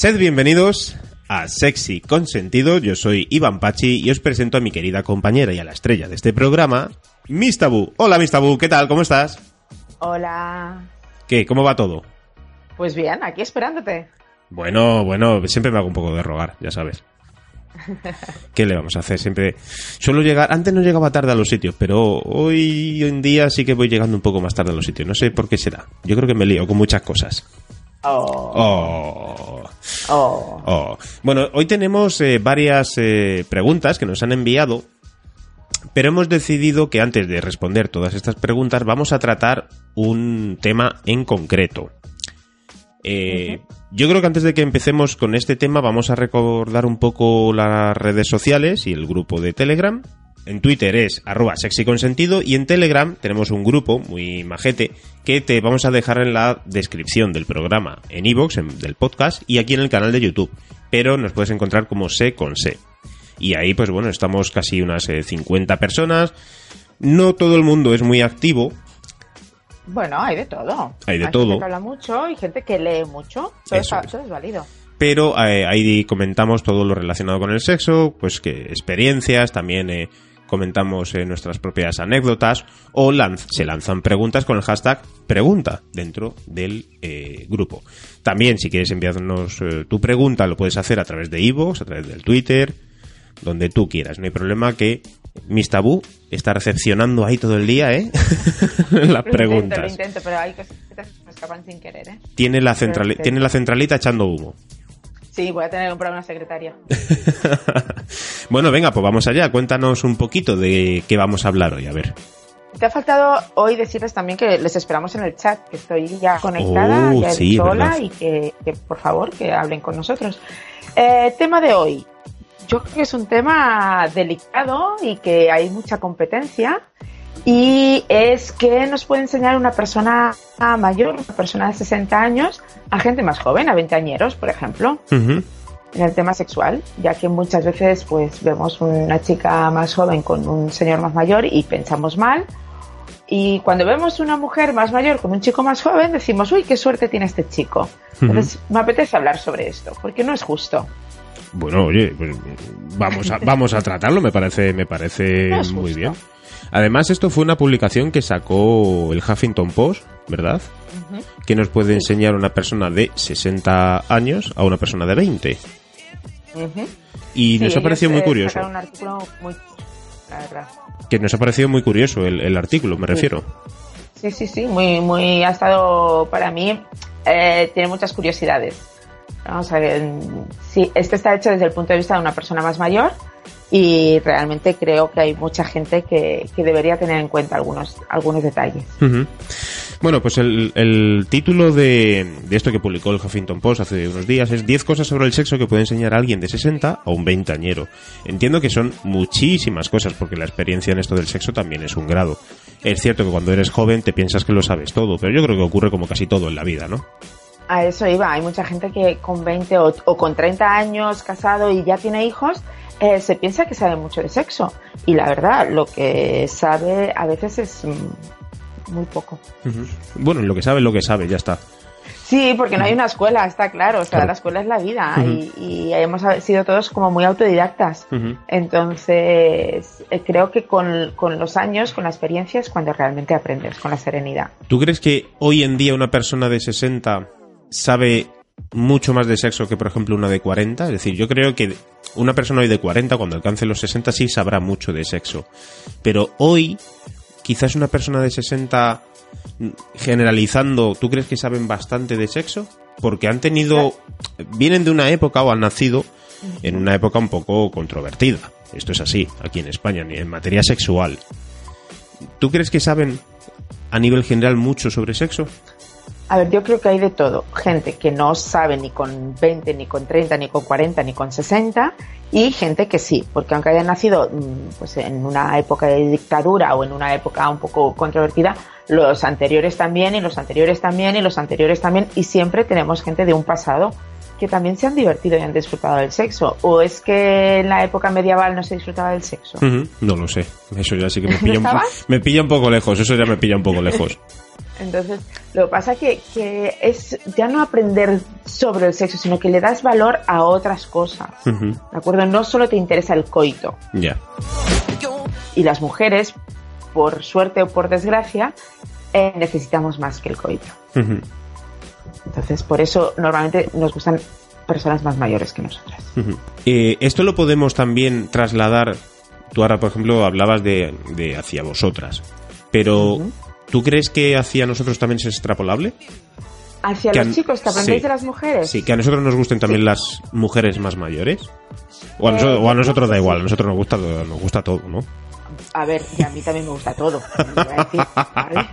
Sed bienvenidos a Sexy Consentido. Yo soy Iván Pachi y os presento a mi querida compañera y a la estrella de este programa, Miss Tabú. Hola, Miss Tabú, ¿qué tal? ¿Cómo estás? Hola. ¿Qué? ¿Cómo va todo? Pues bien, aquí esperándote. Bueno, bueno, siempre me hago un poco de rogar, ya sabes. ¿Qué le vamos a hacer? Siempre suelo llegar, antes no llegaba tarde a los sitios, pero hoy en día sí que voy llegando un poco más tarde a los sitios. No sé por qué será. Yo creo que me lío con muchas cosas. Oh. Oh. Oh. Oh. Bueno, hoy tenemos eh, varias eh, preguntas que nos han enviado, pero hemos decidido que antes de responder todas estas preguntas vamos a tratar un tema en concreto. Eh, Yo creo que antes de que empecemos con este tema vamos a recordar un poco las redes sociales y el grupo de Telegram. En Twitter es arroba sexyconsentido y en Telegram tenemos un grupo muy majete que te vamos a dejar en la descripción del programa, en iVoox, en del podcast y aquí en el canal de YouTube. Pero nos puedes encontrar como Se con Se. Y ahí, pues bueno, estamos casi unas eh, 50 personas. No todo el mundo es muy activo, Bueno, hay de todo. Hay de gente todo. que habla mucho y gente que lee mucho. Todo, Eso está- es. todo es válido. pero eh, ahí comentamos todo lo relacionado con el sexo, pues que experiencias, también eh, comentamos eh, nuestras propias anécdotas o lanz- se lanzan preguntas con el hashtag pregunta dentro del eh, grupo. También si quieres enviarnos eh, tu pregunta lo puedes hacer a través de iVoox, a través del Twitter, donde tú quieras. No hay problema que Miss Tabú está recepcionando ahí todo el día, ¿eh? Las Lo intento, lo preguntas. intento, pero hay cosas que te escapan sin querer, ¿eh? Tiene la, Perfecto. tiene la centralita echando humo. Sí, voy a tener comprar una secretaria. bueno, venga, pues vamos allá. Cuéntanos un poquito de qué vamos a hablar hoy. A ver. Te ha faltado hoy decirles también que les esperamos en el chat, que estoy ya conectada, Oh, ya sí, verdad. y que, que, por favor que hablen con nosotros. Eh, tema de hoy. Yo creo que es un tema delicado y que hay mucha competencia y es que nos puede enseñar una persona mayor, una persona de 60 años, a gente más joven, a 20 añeros, por ejemplo en el tema sexual, ya que muchas veces pues vemos una chica más joven con un señor más mayor y pensamos mal. Y cuando vemos una mujer más mayor con un chico más joven, decimos, uy, qué suerte tiene este chico. Entonces, me apetece hablar sobre esto, porque no es justo. Bueno, oye, pues, vamos a, vamos a tratarlo, me parece, me parece No muy bien. Además, esto fue una publicación que sacó el Huffington Post, ¿verdad? Que nos puede enseñar una persona de 60 años a una persona de 20. Ujú. Y Sí, nos ha parecido muy eh, curioso. sacaron un artículo muy... La verdad. Que nos ha parecido muy curioso el, el artículo, me Sí. refiero. Sí, sí, sí, muy, muy, ha estado para mí, eh, tiene muchas curiosidades. Vamos a ver, mm, sí, este está hecho desde el punto de vista de una persona más mayor y realmente creo que hay mucha gente que, que debería tener en cuenta algunos, algunos detalles. Bueno, pues el, el título de, de esto que publicó el Huffington Post hace unos días es 10 cosas sobre el sexo que puede enseñar a alguien de 60 a un 20 añero. Entiendo que son muchísimas cosas porque la experiencia en esto del sexo también es un grado. Es cierto que cuando eres joven te piensas que lo sabes todo, pero yo creo que ocurre como casi todo en la vida, ¿no? A eso iba, hay mucha gente que con 20 o, o con 30 años casado y ya tiene hijos, eh, se piensa que sabe mucho de sexo. Y la verdad, lo que sabe a veces es mm, muy poco. Bueno, lo que sabe, lo que sabe, ya está. Sí, porque no hay una escuela, está claro. O sea, Claro. la escuela es la vida y, y hemos sido todos como muy autodidactas. Entonces, eh, creo que con, con los años, con la experiencia, es cuando realmente aprendes, con la serenidad. ¿Tú crees que hoy en día una persona de 60 sabe mucho más de sexo que, por ejemplo, una de 40? Es decir, yo creo que una persona hoy de 40, cuando alcance los 60, sí sabrá mucho de sexo. Pero hoy, quizás una persona de 60, mm, generalizando, ¿tú crees que saben bastante de sexo? Porque han tenido, vienen de una época o han nacido en una época un poco controvertida. Esto es así, aquí en España, en materia sexual. ¿Tú crees que saben a nivel general mucho sobre sexo? A ver, yo creo que hay de todo. Gente que no sabe ni con 20, ni con 30, ni con 40, ni con 60, y gente que sí, porque aunque hayan nacido mm, pues, en una época de dictadura o en una época un poco controvertida, los anteriores también, y los anteriores también, y los anteriores también, y siempre tenemos gente de un pasado que también se han divertido y han disfrutado del sexo. ¿O es que en la época medieval no se disfrutaba del sexo? No lo sé. Eso ya sí que me pilla, un, ¿No estabas? me pilla un poco lejos. Eso ya me pilla un poco lejos. Entonces, Lo que pasa que, que es ya no aprender sobre el sexo, sino que le das valor a otras cosas. ¿De acuerdo? No solo te interesa el coito. Ya. Y las mujeres, por suerte o por desgracia, eh, necesitamos más que el coito. Entonces, por eso normalmente nos gustan personas más mayores que nosotras. Eh, esto lo podemos también trasladar. Tú ahora, por ejemplo, hablabas de, de hacia vosotras. Pero. ¿Tú crees que hacia nosotros también es extrapolable? Hacia Que los chicos que aprendéis sí. de las mujeres. Sí, que a nosotros nos gusten también las mujeres más mayores. O a, Eh, nosotros, o a yo nosotros creo da igual, a nosotros nos gusta, nos gusta todo, ¿no? A ver, y a mí también me gusta todo. no voy a decir, ¿vale?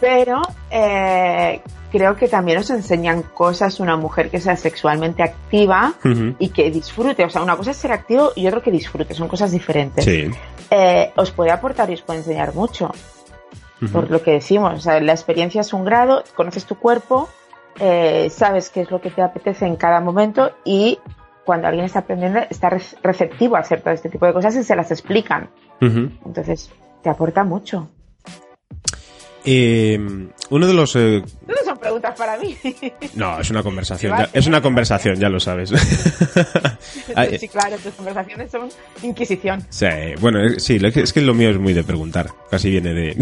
Pero eh, creo que también os enseñan cosas una mujer que sea sexualmente activa y que disfrute. O sea, una cosa es ser activo y otro que disfrute. Son cosas diferentes. Sí. Eh, os puede aportar y os puede enseñar mucho. Por lo que decimos. O sea, la experiencia es un grado, conoces tu cuerpo, eh, sabes qué es lo que te apetece en cada momento y cuando alguien está aprendiendo está re- receptivo a hacer todo este tipo de cosas y se las explican. Entonces, te aporta mucho. Eh, uno de los... eh, preguntas para mí. no, es una conversación. Ya- es una conversación, ya lo sabes. Sí, claro, tus conversaciones son inquisición. sí, bueno, es- sí, es que lo mío es muy de preguntar. Casi viene de...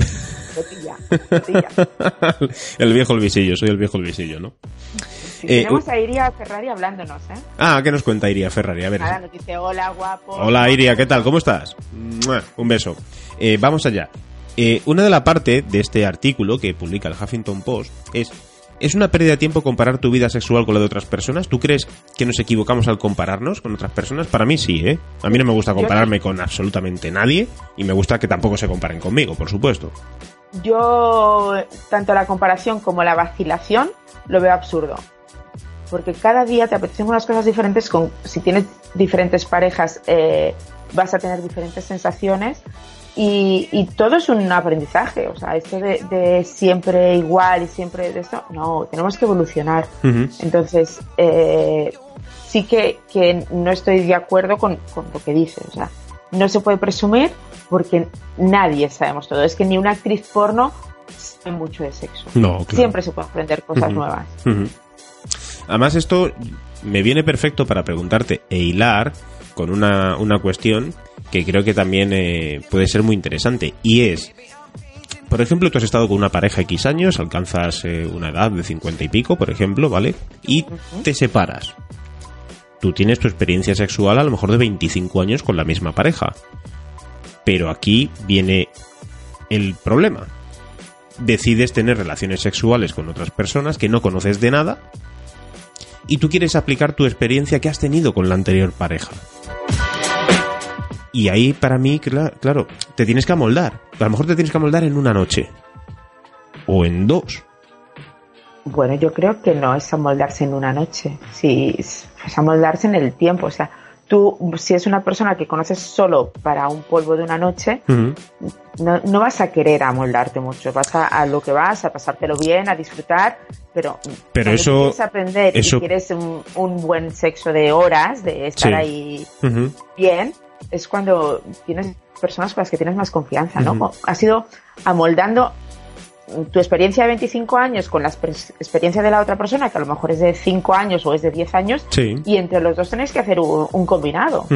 Cotilla. el viejo el visillo, soy el viejo el visillo, ¿no? Sí, Eh, tenemos a Iria Ferrari hablándonos, ¿eh? Ah, ¿qué nos cuenta Iria Ferrari? A ver. Nada, nos dice hola, guapo. Hola Iria, ¿qué tal? ¿Cómo estás? Un beso. Eh, vamos allá. Eh, una de la parte de este artículo que publica el Huffington Post es ¿Es una pérdida de tiempo comparar tu vida sexual con la de otras personas? ¿Tú crees que nos equivocamos al compararnos con otras personas? Para mí sí, ¿eh? A mí no me gusta compararme con absolutamente nadie y me gusta que tampoco se comparen conmigo, por supuesto. Yo, tanto la comparación como la vacilación, lo veo absurdo. Porque cada día te apetecen unas cosas diferentes. Con, si tienes diferentes parejas, eh, vas a tener diferentes sensaciones. Y, y todo es un aprendizaje. O sea, esto de, de siempre igual y siempre de esto, no, tenemos que evolucionar. Entonces, eh, sí que, que no estoy de acuerdo con, con lo que dice. O sea, no se puede presumir porque nadie sabemos todo. Es que ni una actriz porno sabe mucho de sexo. No, claro. Siempre se puede aprender cosas nuevas. Además, esto me viene perfecto para preguntarte e hilar con una, una cuestión que creo que también eh, puede ser muy interesante. Y es, por ejemplo, tú has estado con una pareja X años, alcanzas eh, una edad de 50 y pico, por ejemplo, ¿vale? Y te separas. Tú tienes tu experiencia sexual a lo mejor de 25 años con la misma pareja. Pero aquí viene el problema. Decides tener relaciones sexuales con otras personas que no conoces de nada y tú quieres aplicar tu experiencia que has tenido con la anterior pareja. Y ahí para mí, cla- claro, te tienes que amoldar. A lo mejor te tienes que amoldar en una noche. O en dos. Bueno, yo creo que no es amoldarse en una noche. Sí, es amoldarse en el tiempo. O sea, tú, si es una persona que conoces solo para un polvo de una noche, no, no vas a querer amoldarte mucho. Vas a, a lo que vas, a pasártelo bien, a disfrutar. Pero, Pero eso- quieres aprender eso- y quieres un, un buen sexo de horas, de estar Sí. ahí bien, es cuando tienes personas con las que tienes más confianza, ¿no? Ujú. Has ido amoldando tu experiencia de 25 años con la exper- experiencia de la otra persona, que a lo mejor es de 5 años o es de 10 años, Sí. y entre los dos tenéis que hacer un, un combinado.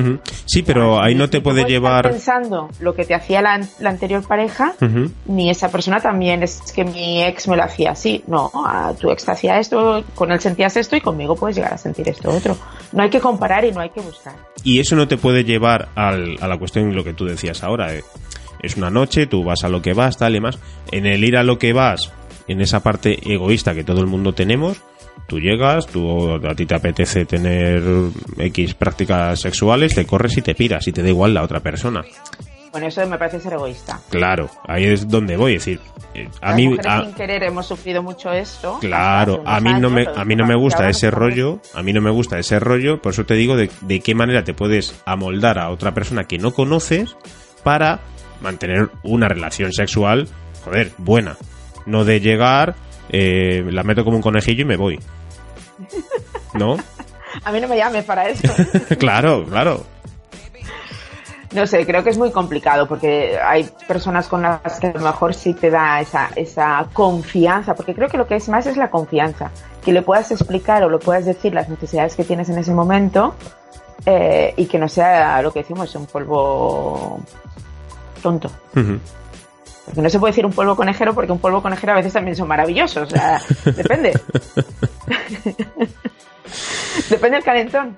Sí, pero ahí no te puede llevar... pensando lo que te hacía la, an- la anterior pareja, ni esa persona también es que mi ex me lo hacía así. No, a tu ex te hacía esto, con él sentías esto y conmigo puedes llegar a sentir esto otro. No hay que comparar y no hay que buscar. Y eso no te puede llevar al- a la cuestión lo que tú decías ahora. eh. Es una noche, tú vas a lo que vas, tal y más. En el ir a lo que vas, en esa parte egoísta que todo el mundo tenemos, tú llegas, tú a ti te apetece tener X prácticas sexuales, te corres y te piras y te da igual la otra persona. Bueno, eso me parece ser egoísta. Claro, ahí es donde voy, es decir, eh, a Las mí a- sin querer hemos sufrido mucho esto. Claro, a mí no me, a mí no me gusta ese rollo, a mí no me gusta ese rollo, por eso te digo de, de qué manera te puedes amoldar a otra persona que no conoces para mantener una relación sexual, joder, buena. No de llegar, eh, la meto como un conejillo y me voy. ¿No? A mí no me llames para eso. claro, claro. No sé, creo que es muy complicado porque hay personas con las que a lo mejor sí te da esa, esa confianza, porque creo que lo que es más es la confianza, que le puedas explicar o le puedas decir las necesidades que tienes en ese momento eh, y que no sea lo que decimos, un polvo tonto. Porque no se puede decir un polvo conejero porque un polvo conejero a veces también son maravillosos, o sea, depende. depende del calentón.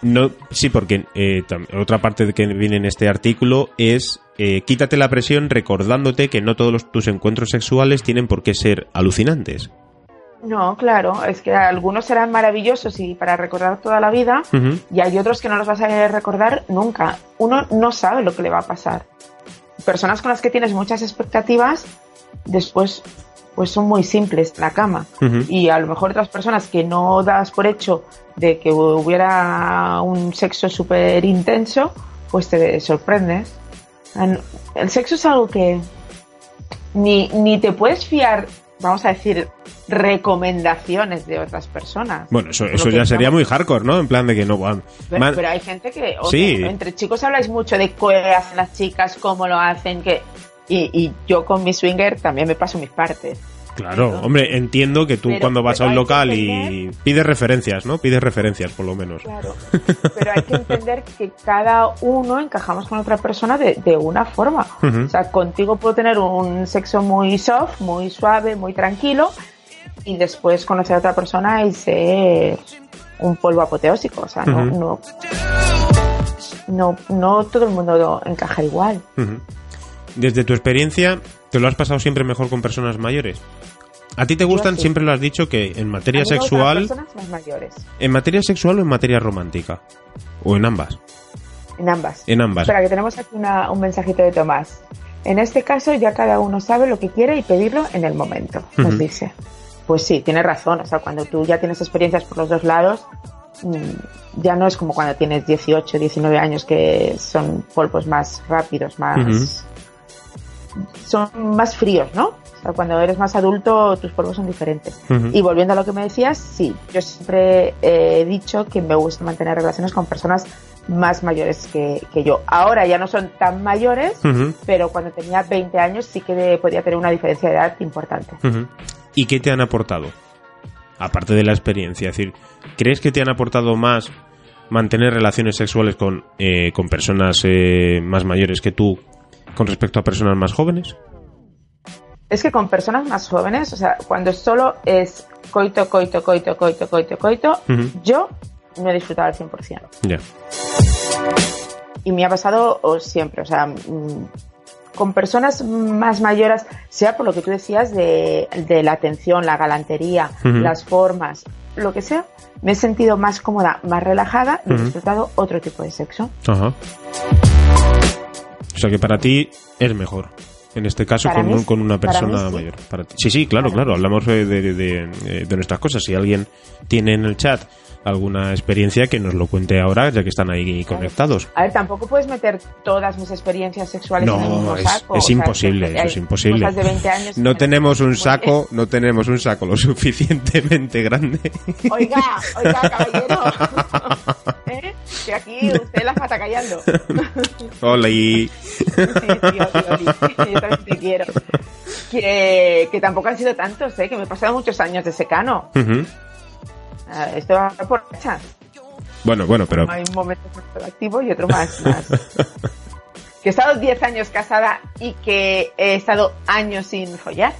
No, sí, porque eh, otra parte que viene en este artículo es eh, quítate la presión recordándote que no todos tus encuentros sexuales tienen por qué ser alucinantes. No, claro, es que algunos serán maravillosos y para recordar toda la vida y hay otros que no los vas a recordar nunca. Uno no sabe lo que le va a pasar. Personas con las que tienes muchas expectativas, después pues son muy simples la cama. Y a lo mejor otras personas que no das por hecho de que hubiera un sexo súper intenso, pues te sorprendes. El sexo es algo que ni, ni te puedes fiar, vamos a decir, recomendaciones de otras personas. Bueno, eso, eso ya sería muy hardcore, ¿no? En plan de que no van. Pero, pero, hay gente que. sí. Entre chicos habláis mucho de qué hacen las chicas, cómo lo hacen, que. Y, y yo con mi swinger también me paso mis partes. Claro, hombre, entiendo que tú cuando vas a un local y pides referencias, ¿no? Pides referencias, por lo menos. Claro, pero hay que entender que cada uno encajamos con otra persona de, de una forma. O sea, contigo puedo tener un sexo muy soft, muy suave, muy tranquilo, y después conocer a otra persona y ser un polvo apoteósico. O sea, no, no, no, no, todo el mundo encaja igual. Desde tu experiencia, ¿te lo has pasado siempre mejor con personas mayores? ¿A ti te gustan? Siempre lo has dicho que en materia sexual. ¿En materia sexual o en materia romántica? ¿O en ambas? En ambas. En ambas. Espera, que tenemos aquí un mensajito de Tomás. En este caso ya cada uno sabe lo que quiere y pedirlo en el momento, nos dice. Pues sí, tiene razón. O sea, cuando tú ya tienes experiencias por los dos lados, mm, ya no es como cuando tienes 18, 19 años que son polvos más rápidos, más... Son más fríos, ¿no? cuando eres más adulto, tus polvos son diferentes. Y volviendo a lo que me decías, sí, yo siempre he dicho que me gusta mantener relaciones con personas más mayores que, yo. Ahora ya no son tan mayores, pero cuando tenía 20 años sí que podía tener una diferencia de edad importante. ¿Y qué te han aportado? Aparte de la experiencia, es decir, ¿crees que te han aportado más mantener relaciones sexuales con, eh, con personas eh, más mayores que tú con respecto a personas más jóvenes? es que con personas más jóvenes, o sea, cuando solo es coito, coito, coito, coito, coito, coito, yo no he disfrutado al 100%. Ya. Y me ha pasado siempre, o sea, mm, con personas más mayores, sea por lo que tú decías de, la atención, la galantería, las formas, lo que sea, me he sentido más cómoda, más relajada y he disfrutado otro tipo de sexo. Ajá. O sea que para ti es mejor. En este caso, con, con, una persona mayor. sí, sí, claro, claro. Hablamos de, de, de, nuestras cosas. Si alguien tiene en el chat alguna experiencia, que nos lo cuente ahora, ya que están ahí conectados. A ver, tampoco puedes meter todas mis experiencias sexuales en el mismo es, saco. Es imposible, eso es imposible. no tenemos un saco, no tenemos un saco lo suficientemente grande. Oiga, oiga, caballero. ¿Eh? Que aquí usted las mata callando. Hola. sí, sí, Yo también te quiero. Que, que tampoco han sido tantos, ¿eh? Que me he pasado muchos años de secano. Esto va por fecha. Bueno, bueno, pero... Hay un momento más activo y otro más. más. que he estado 10 años casada y que he estado años sin follar.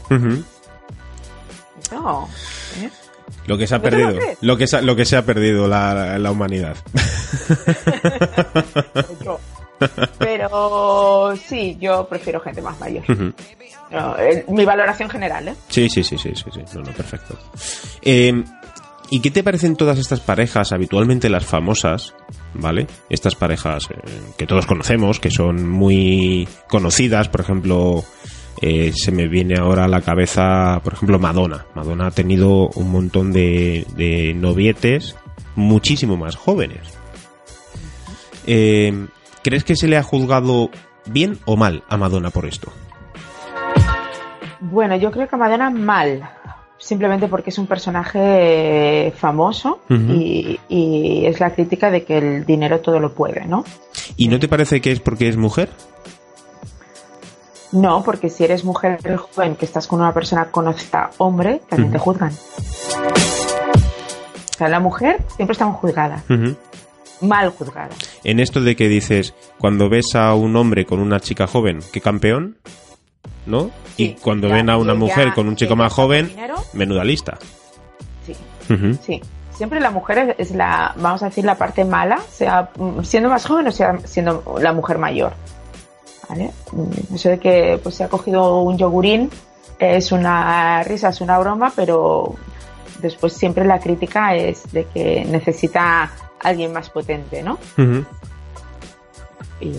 No. ¿eh? Lo que se ha perdido. Lo, que se, lo que se ha perdido la, la humanidad. Pero sí, yo prefiero gente más mayor. mi valoración general, ¿eh? Sí, sí, sí, sí, sí, sí. No, no, perfecto. Eh, ¿Y qué te parecen todas estas parejas, habitualmente las famosas, ¿vale? Estas parejas eh, que todos conocemos, que son muy conocidas, por ejemplo, eh, se me viene ahora a la cabeza, por ejemplo, Madonna. Madonna ha tenido un montón de, de novietes muchísimo más jóvenes. Eh, ¿Crees que se le ha juzgado bien o mal a Madonna por esto? Bueno, yo creo que a Madonna mal, simplemente porque es un personaje famoso y, y, es la crítica de que el dinero todo lo puede, ¿no? ¿Y no te parece que es porque es mujer? No, porque si eres mujer joven que estás con una persona conocida, hombre, también te juzgan. O sea, la mujer siempre está juzgada. Mal juzgada. En esto de que dices, cuando ves a un hombre con una chica joven, qué campeón, ¿no? y cuando ven a una mujer con un chico más joven, menuda lista. Sí. Sí. Siempre la mujer es la, vamos a decir, la parte mala, sea siendo más joven o sea siendo la mujer mayor. Mm, eso de que pues, se ha cogido un yogurín es una risa, es una broma, pero después siempre la crítica es de que necesita alguien más potente, ¿no? Y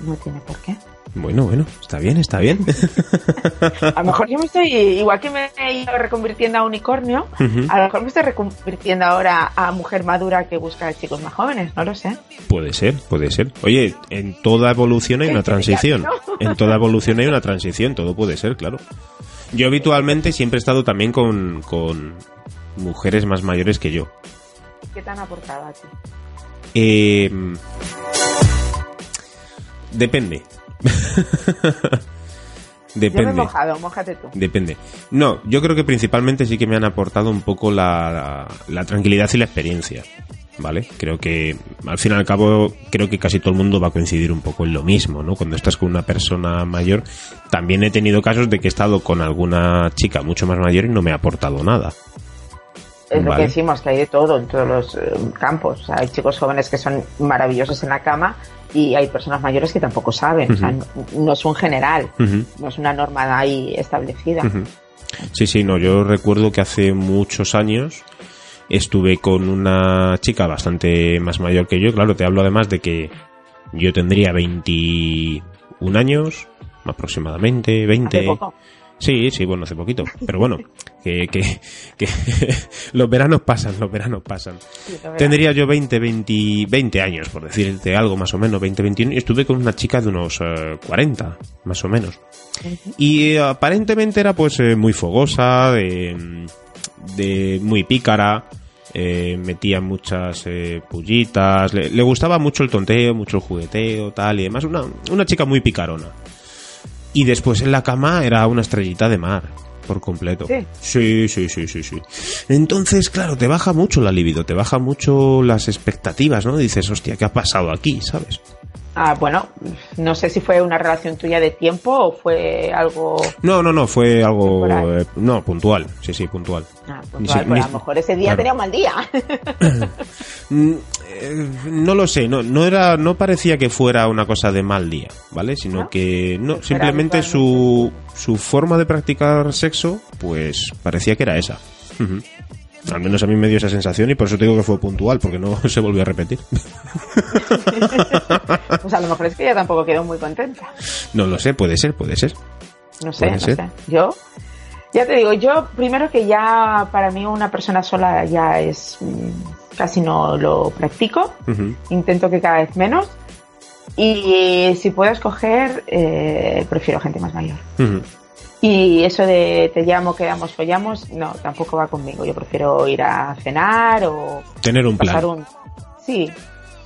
no tiene por qué. Bueno, bueno, está bien, está bien. a lo mejor yo me estoy, igual que me he ido reconvirtiendo a unicornio, a lo mejor me estoy reconvirtiendo ahora a mujer madura que busca chicos más jóvenes, no lo sé. Puede ser, puede ser. Oye, en toda evolución hay una transición. En toda evolución hay una transición, todo puede ser, claro. Yo habitualmente siempre he estado también con, con mujeres más mayores que yo. ¿Qué te han aportado a ti? Eh, depende. Depende. mojado, tú. Depende. No, yo creo que principalmente sí que me han aportado un poco la, tranquilidad y la experiencia. ¿Vale? Creo que al fin y al cabo, creo que casi todo el mundo va a coincidir un poco en lo mismo, ¿no? Cuando estás con una persona mayor, también he tenido casos de que he estado con alguna chica mucho más mayor y no me ha aportado nada. Es lo que decimos, que hay de todo en todos los eh, campos. hay chicos jóvenes que son maravillosos en la cama y hay personas mayores que tampoco saben. no, es un general, no es una norma ahí establecida. Sí, sí, no. Yo recuerdo que hace muchos años estuve con una chica bastante más mayor que yo. Claro, te hablo además de que yo tendría 21 años aproximadamente, 20. Sí, sí, bueno, hace poquito. Pero bueno, que, que, que los veranos pasan, los veranos pasan. Tendría yo 20, 20, 20 años, por decirte algo más o menos, 20, 21, y estuve con una chica de unos 40, eh, más o menos. Y eh, aparentemente era pues eh, muy fogosa, de, de muy pícara, metía muchas pullitas, le, le, gustaba mucho el tonteo, mucho el jugueteo, tal y demás, una, una chica muy picarona. Y después en la cama era una estrellita de mar, por completo. Sí, sí, sí, sí, sí. Entonces, claro, te baja mucho la libido, te baja mucho las expectativas, ¿no? Dices, hostia, ¿qué ha pasado aquí? ¿Sabes? Ah, bueno, no sé si fue una relación tuya de tiempo o fue algo. No, no, no, fue algo. Eh, no, puntual, sí, sí, puntual. Ah, puntual, pues a lo mejor ese día tenía un mal día. Eh, no lo sé, no, no era, no parecía que fuera una cosa de mal día, ¿vale? Sino que no, simplemente su, su forma de practicar sexo, pues parecía que era esa. Al menos a mí me dio esa sensación y por eso te digo que fue puntual, porque no se volvió a repetir. pues a lo mejor es que ella tampoco quedó muy contenta. No lo sé, puede ser, puede ser. No sé, no sé. Yo, ya te digo, yo primero que ya para mí una persona sola ya es mm, casi no lo practico. Intento que cada vez menos. Y si puedo escoger, eh, prefiero gente más mayor. Y eso de te llamo, quedamos, follamos, no, tampoco va conmigo. Yo prefiero ir a cenar o... Tener un plan. Sí,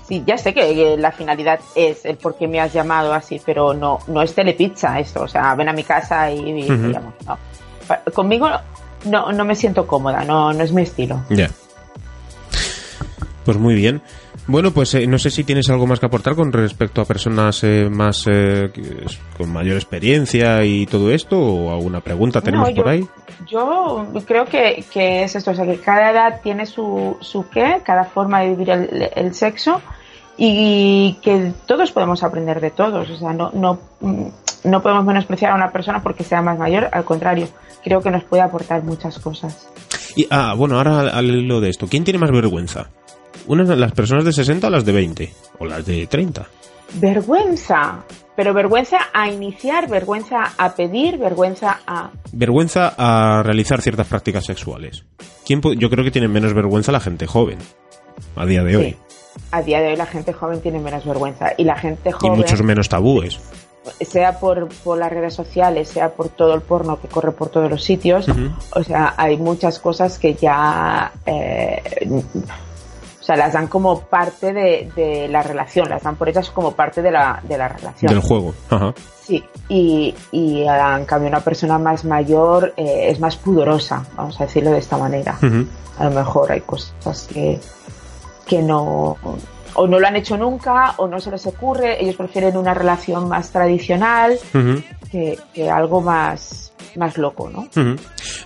sí, ya sé que la finalidad es el por qué me has llamado así, pero no, no es telepizza esto. O sea, ven a mi casa y, y No. Conmigo no, no me siento cómoda, no, no es mi estilo. Ya. Pues muy bien. Bueno, pues eh, no sé si tienes algo más que aportar con respecto a personas eh, más eh, con mayor experiencia y todo esto, o alguna pregunta tenemos por ahí. Yo creo que, es esto, o sea, que cada edad tiene su, su qué, cada forma de vivir el, sexo y que todos podemos aprender de todos, o sea, no, no, no podemos menospreciar a una persona porque sea más mayor, al contrario, creo que nos puede aportar muchas cosas. Y, ah, bueno, ahora al lo de esto, ¿quién tiene más vergüenza? Unas las personas de 60 o las de 20 o las de 30. Vergüenza, pero vergüenza a iniciar, vergüenza a pedir, vergüenza a... Vergüenza a realizar ciertas prácticas sexuales. ¿Quién yo creo que tiene menos vergüenza la gente joven, a día de hoy. A día de hoy la gente joven tiene menos vergüenza y la gente joven... Y muchos menos tabúes. sea por, por, las redes sociales, sea por todo el porno que corre por todos los sitios, o sea, hay muchas cosas que ya, eh, o sea, las dan como parte de, de, la relación, las dan por ellas como parte de la, de la relación. Del juego, Ajá. Sí, y, y en cambio una persona más mayor eh, es más pudorosa, vamos a decirlo de esta manera. A lo mejor hay cosas que, que no o no lo han hecho nunca o no se les ocurre, ellos prefieren una relación más tradicional que, algo más, más loco, ¿no?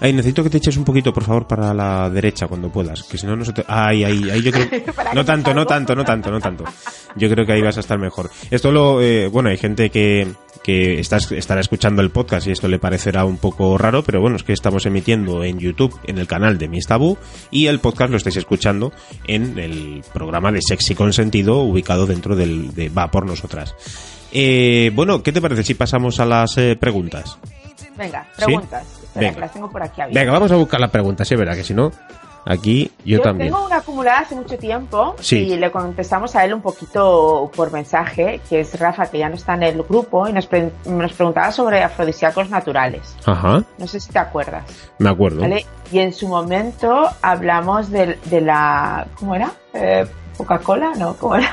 Ahí necesito que te eches un poquito, por favor, para la derecha cuando puedas, que si no, no se te... Ay, ahí, ahí yo creo... no tanto, no tanto, no tanto, no tanto. Yo creo que ahí vas a estar mejor. Esto lo... Eh, bueno, hay gente que, que estará escuchando el podcast y esto le parecerá un poco raro, pero bueno, es que estamos emitiendo en YouTube, en el canal de Miss Tabú, y el podcast lo estáis escuchando en el programa de Sexy Consentido, ubicado dentro del de Va por Nosotras. Eh, bueno, ¿qué te parece si pasamos a las eh, preguntas? Venga, preguntas. Venga. las tengo por aquí Venga, vamos a buscar las preguntas, sí, verdad que si no, aquí yo, también. Tengo una acumulada hace mucho tiempo y le contestamos a él un poquito por mensaje, que es Rafa, que ya no está en el grupo, y nos, nos preguntaba sobre afrodisíacos naturales. Ajá. No sé si te acuerdas. Me acuerdo. Y en su momento hablamos de, de la... ¿Cómo era? Eh, ¿Coca-Cola? No, ¿cómo era?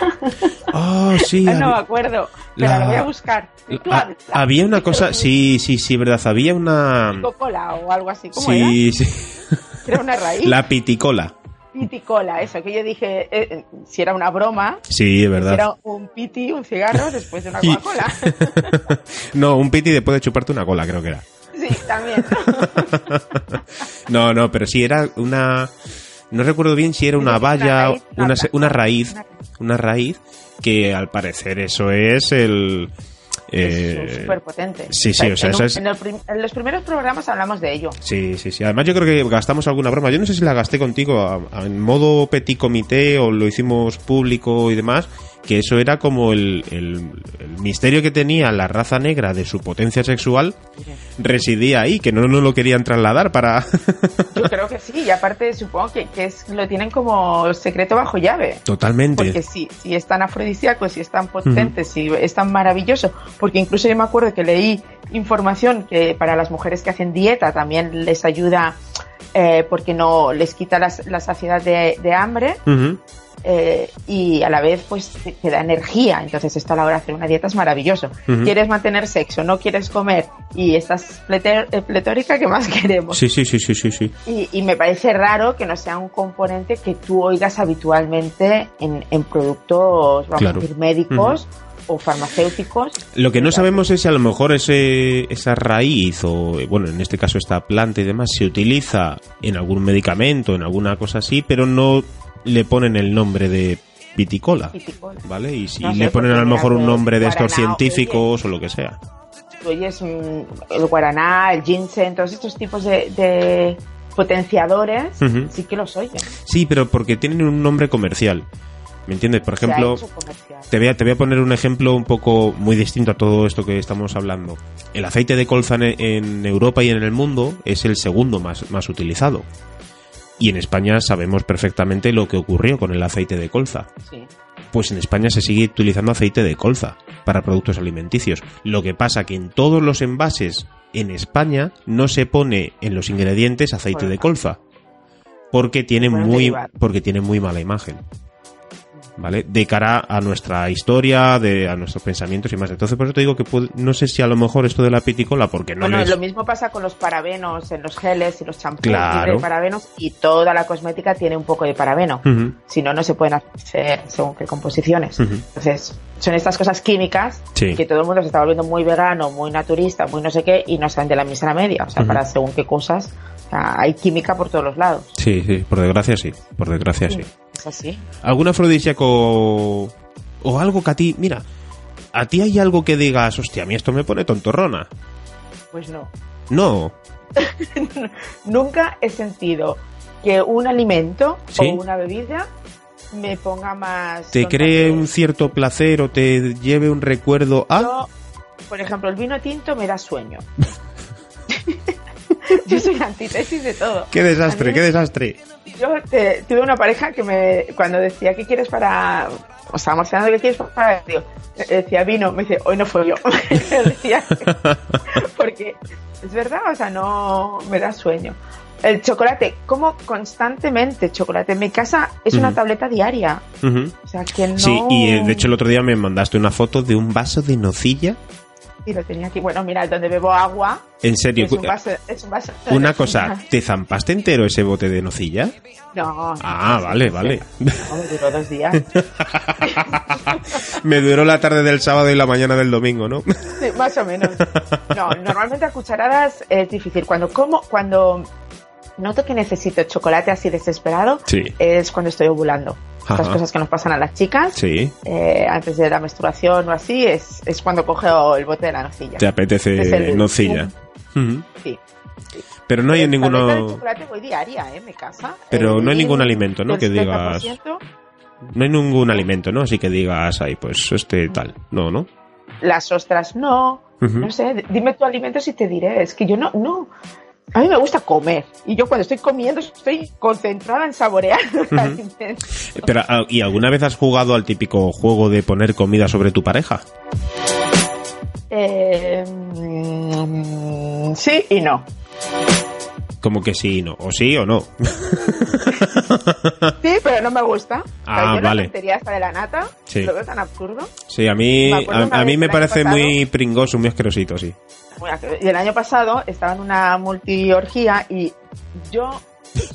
Ah, sí. no me acuerdo, pero lo voy a buscar. había una cosa, sí, sí, sí, verdad, había una... Coca-Cola o algo así, ¿cómo sí, Sí, sí. Era una raíz. La piticola. Piticola, eso, que yo dije, eh, eh, si era una broma. Sí, es verdad. Si era un piti, un cigarro después de una Coca-Cola. no, un piti después de chuparte una cola, creo que era. Sí, también. no, no, pero sí era una no recuerdo bien si era una valla, una, una, raíz, una raíz, que al parecer eso es el... Eh, súper potente. Sí, sí, o sea, en, es... en, los primeros programas hablamos de ello. Sí, sí, sí. Además, yo creo que gastamos alguna broma. Yo no sé si la gasté contigo en modo petit comité o lo hicimos público y demás que eso era como el, el, misterio que tenía la raza negra de su potencia sexual residía ahí, que no nos lo querían trasladar para... Yo creo que sí, y aparte supongo que, que es, lo tienen como secreto bajo llave. Totalmente. Porque si, si es tan afrodisíaco, si es tan potente, si es tan maravilloso, porque incluso yo me acuerdo que leí información que para las mujeres que hacen dieta también les ayuda eh, porque no les quita la saciedad de, hambre. Eh, y a la vez pues te, da energía. Entonces esto a la hora de hacer una dieta es maravilloso. Quieres mantener sexo, no quieres comer y estás eh, pletórica, ¿qué más queremos? Sí, sí, sí, sí, sí. sí. Y, me parece raro que no sea un componente que tú oigas habitualmente en, productos, vamos a decir, médicos. o farmacéuticos. Lo que no sabemos es si a lo mejor ese, esa raíz o, bueno, en este caso esta planta y demás, se utiliza en algún medicamento, en alguna cosa así, pero no le ponen el nombre de Piticola, ¿vale? Y si le ponen a lo mejor un nombre de estos científicos o lo que sea. oyes el guaraná, el ginseng, todos estos tipos de, potenciadores, sí que los oyes. Sí, pero porque tienen un nombre comercial. ¿Me entiendes? Por ejemplo, te voy, a, te voy a poner un ejemplo un poco muy distinto a todo esto que estamos hablando. El aceite de colza en, Europa y en el mundo es el segundo más, más utilizado. Y en España sabemos perfectamente lo que ocurrió con el aceite de colza. Pues en España se sigue utilizando aceite de colza para productos alimenticios. Lo que pasa que en todos los envases en España no se pone en los ingredientes aceite de colza. Porque tiene muy, porque tiene muy mala imagen. ¿Vale? De cara a nuestra historia, de, a nuestros pensamientos y más. Entonces, por eso te digo que no sé si a lo mejor esto de la piticola, porque no Bueno, lo mismo pasa con los parabenos en los geles y los champús de parabenos y toda la cosmética tiene un poco de parabeno. Si no, no se pueden hacer según qué composiciones. Entonces, son estas cosas químicas que todo el mundo se está volviendo muy vegano, muy naturista, muy no sé qué, y no salen de la misma media. O sea, para según qué cosas, hay química por todos los lados. Sí, sí, por desgracia sí, por desgracia sí. ¿Es así? ¿Algún afrodisíaco o algo que a ti, mira, a ti hay algo que digas, hostia, a mí esto me pone tontorrona? Pues no. No. Nunca he sentido que un alimento o una bebida me ponga más... ¿Te cree un cierto placer o te lleve un recuerdo a...? por ejemplo, el vino tinto me da sueño. yo soy antítesis de todo. Qué desastre, qué desastre. Yo tuve una pareja que me, cuando decía, ¿qué quieres para...? O sea, marciano, ¿qué quieres para...? Digo, decía vino, me dice, hoy no fue yo. decía, porque es verdad, o sea, no me da sueño. El chocolate, como constantemente chocolate. En mi casa es una tableta diaria. O sea, que no... Sí, y eh, de hecho el otro día me mandaste una foto de un vaso de nocilla. Y lo tenía aquí. Bueno, mira, donde bebo agua. ¿En serio? Es un vaso, es un vaso una cosa, ¿te zampaste entero ese bote de nocilla? No. Ah, vale, vale. No, me duró dos días. me duró la tarde del sábado y la mañana del domingo, ¿no? Sí, más o menos. No, normalmente a cucharadas es difícil. Cuando como, cuando noto que necesito chocolate así desesperado, es cuando estoy ovulando. Las cosas que nos pasan a las chicas, eh, antes de la menstruación o así, es, es cuando cojo el bote de la nocilla. Te apetece nocilla. Sí. Pero no hay ninguno. De chocolate voy diaria, ¿eh? Me casa. Pero no hay ningún alimento, ¿no? Que digas. No hay ningún alimento, ¿no? Así que digas, ay, pues este tal. No, ¿no? Las ostras no. No sé, dime tu alimento si te diré. Es que yo no, no. A mí me gusta comer y yo cuando estoy comiendo estoy concentrada en saborear Pero, ah, ¿y alguna vez has jugado al típico juego de poner comida sobre tu pareja? Eh, mm, sí y no. Como que sí y no, o sí o no. sí, pero no me gusta. Ah, vale. La hasta de la nata, sí. lo veo tan absurdo. Sí, a mí me, a, mí me parece muy pringoso, muy asquerosito, sí. Y el año pasado estaba en una multiorgía y yo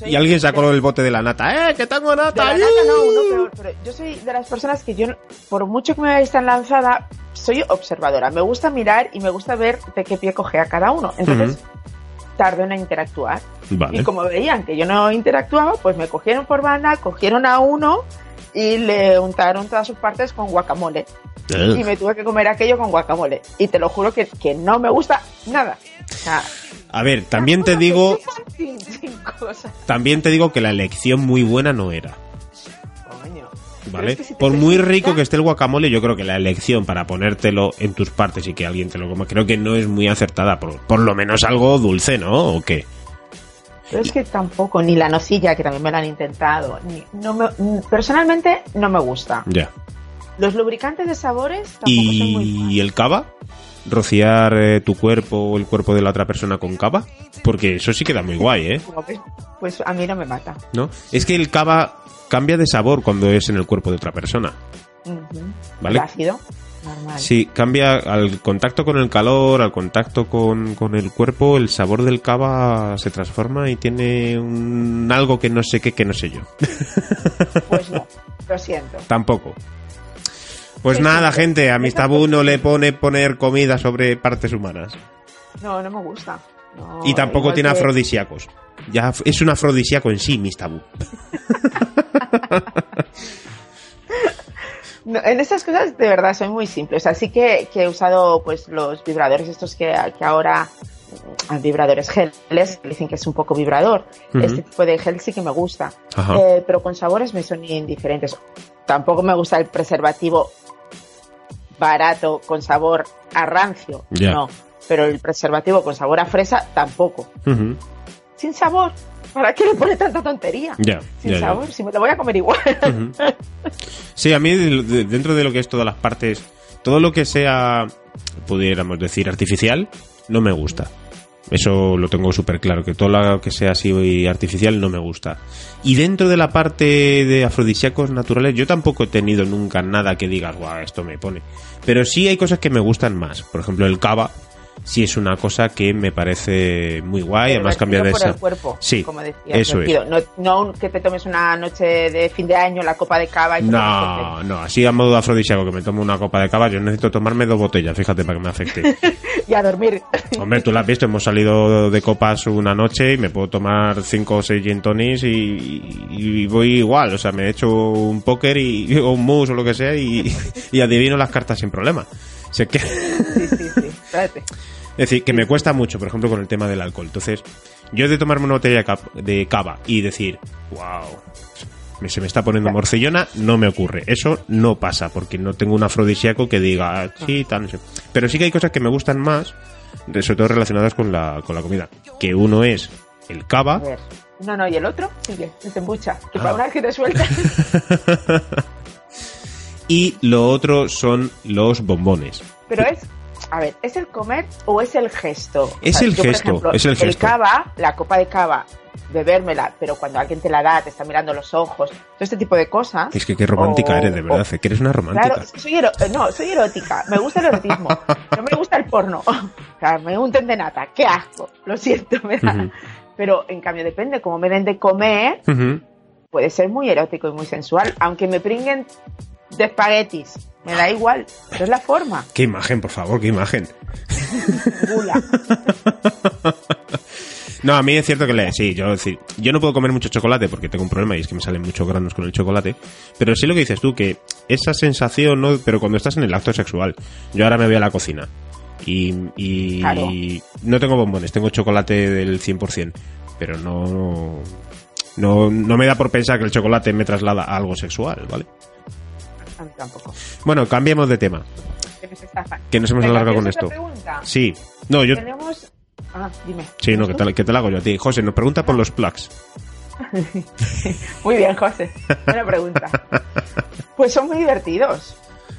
y alguien sacó el bote de la nata. ¡Eh, que tengo nata! De la nata no, uno peor, pero yo soy de las personas que yo, por mucho que me veáis tan lanzada, soy observadora. Me gusta mirar y me gusta ver de qué pie coge a cada uno. Entonces, tarde en interactuar. Y como veían que yo no interactuaba, pues me cogieron por banda, cogieron a uno y le untaron todas sus partes con guacamole. Y me tuve que comer aquello con guacamole. Y te lo juro que, que no me gusta nada. a ver, también te digo. También te digo que la elección muy buena no era. ¿Vale? Por muy rico que esté el guacamole, yo creo que la elección para ponértelo en tus partes y que alguien te lo coma, creo que no es muy acertada. Por, por lo menos algo dulce, ¿no? ¿O qué? Pero es que tampoco, ni la nocilla, que también me la han intentado. Ni, no me, personalmente no me gusta. Ya. Los lubricantes de sabores tampoco ¿Y son muy el cava? ¿Rociar eh, tu cuerpo o el cuerpo de la otra persona con cava? Porque eso sí queda muy guay, ¿eh? Pues a mí no me mata. ¿No? Es que el cava cambia de sabor cuando es en el cuerpo de otra persona. ¿Vale? ácido. Normal. Sí, cambia al contacto con el calor, al contacto con, con, el cuerpo, el sabor del cava se transforma y tiene un algo que no sé qué, que no sé yo. Pues no, lo siento. Tampoco. Pues nada, gente, a mi tabú no le pone poner comida sobre partes humanas. No, no me gusta. y tampoco tiene afrodisíacos. Ya es un afrodisíaco en sí, mis tabú. en estas cosas de verdad soy muy simple. O sea, sí que, he usado pues los vibradores estos que, que ahora mm, vibradores geles, dicen que es un poco vibrador. Este tipo de gel sí que me gusta. Eh, pero con sabores me son indiferentes. Tampoco me gusta el preservativo barato con sabor a rancio. No. Pero el preservativo con sabor a fresa tampoco. Sin sabor. ¿Para qué le pone tanta tontería? Ya, Sin sabor, si me lo voy a comer igual. Sí, a mí dentro de lo que es todas las partes, todo lo que sea, pudiéramos decir, artificial, no me gusta. Eso lo tengo súper claro, que todo lo que sea así artificial no me gusta. Y dentro de la parte de afrodisíacos naturales, yo tampoco he tenido nunca nada que digas, guau, esto me pone. Pero sí hay cosas que me gustan más. Por ejemplo, el cava, sí es una cosa que me parece muy guay, además cambia de esa... cuerpo, sí, como decía, eso es. No, no, que te tomes una noche de fin de año la copa de cava y No, no, así a modo afrodisíaco que me tomo una copa de cava, yo necesito tomarme dos botellas, fíjate, para que me afecte. y a dormir. Hombre, tú la has visto, hemos salido de copas una noche y me puedo tomar cinco o seis gin tonics y, voy igual, o sea, me he hecho un póker y, o un mus o lo que sea y, y adivino las cartas sin problema. Sé que... sí, sí, sí, espérate. Es decir, que me cuesta mucho, por ejemplo, con el tema del alcohol. Entonces, yo de tomarme una botella de cava y decir, wow, se me está poniendo morcillona, no me ocurre. Eso no pasa, porque no tengo un afrodisíaco que diga, ah, sí, tal, no sé. Pero sí que hay cosas que me gustan más, sobre todo relacionadas con la, con la comida. Que uno es el cava. ver. No, no, y el otro sigue, desembucha. Que Ah. para una vez que te sueltas. y lo otro son los bombones. Pero es, a ver, ¿es el comer o es el gesto? Es el por gesto, es el gesto. cava, la copa de cava, bebérmela, pero cuando alguien te la da, te está mirando los ojos, todo este tipo de cosas. Es que qué romántica o- eres, de verdad. o- que eres una romántica. Claro, soy ero- no, soy erótica, me gusta el erotismo, no me gusta el porno. O sea, me unten de nata, qué asco, lo siento, me da. Ujú. Pero en cambio depende, como me den de comer, puede ser muy erótico y muy sensual, aunque me pringuen de espaguetis, me da igual, pero es la forma, Qué imagen, por favor, qué imagen. gula. No, a mí es cierto que le, sí, yo decir, yo no puedo comer mucho chocolate porque tengo un problema y es que me salen muchos granos con el chocolate, pero sí lo que dices tú, que esa sensación, ¿no? Pero cuando estás en el acto sexual, yo ahora me voy a la cocina y, y Claro. no tengo bombones, tengo chocolate del 100%, pero no, no, no me da por pensar que el chocolate me traslada a algo sexual, ¿vale? Tampoco. Bueno, cambiemos de tema, Que nos estafan. que nos hemos Venga, alargado con ¿tienes esto. pregunta? Sí, no, yo, Tenemos... Ah, dime. sí, no, que te, que te la hago yo a ti. José, nos pregunta por los plugs. Muy bien, José. Buena pregunta. Pues son muy divertidos.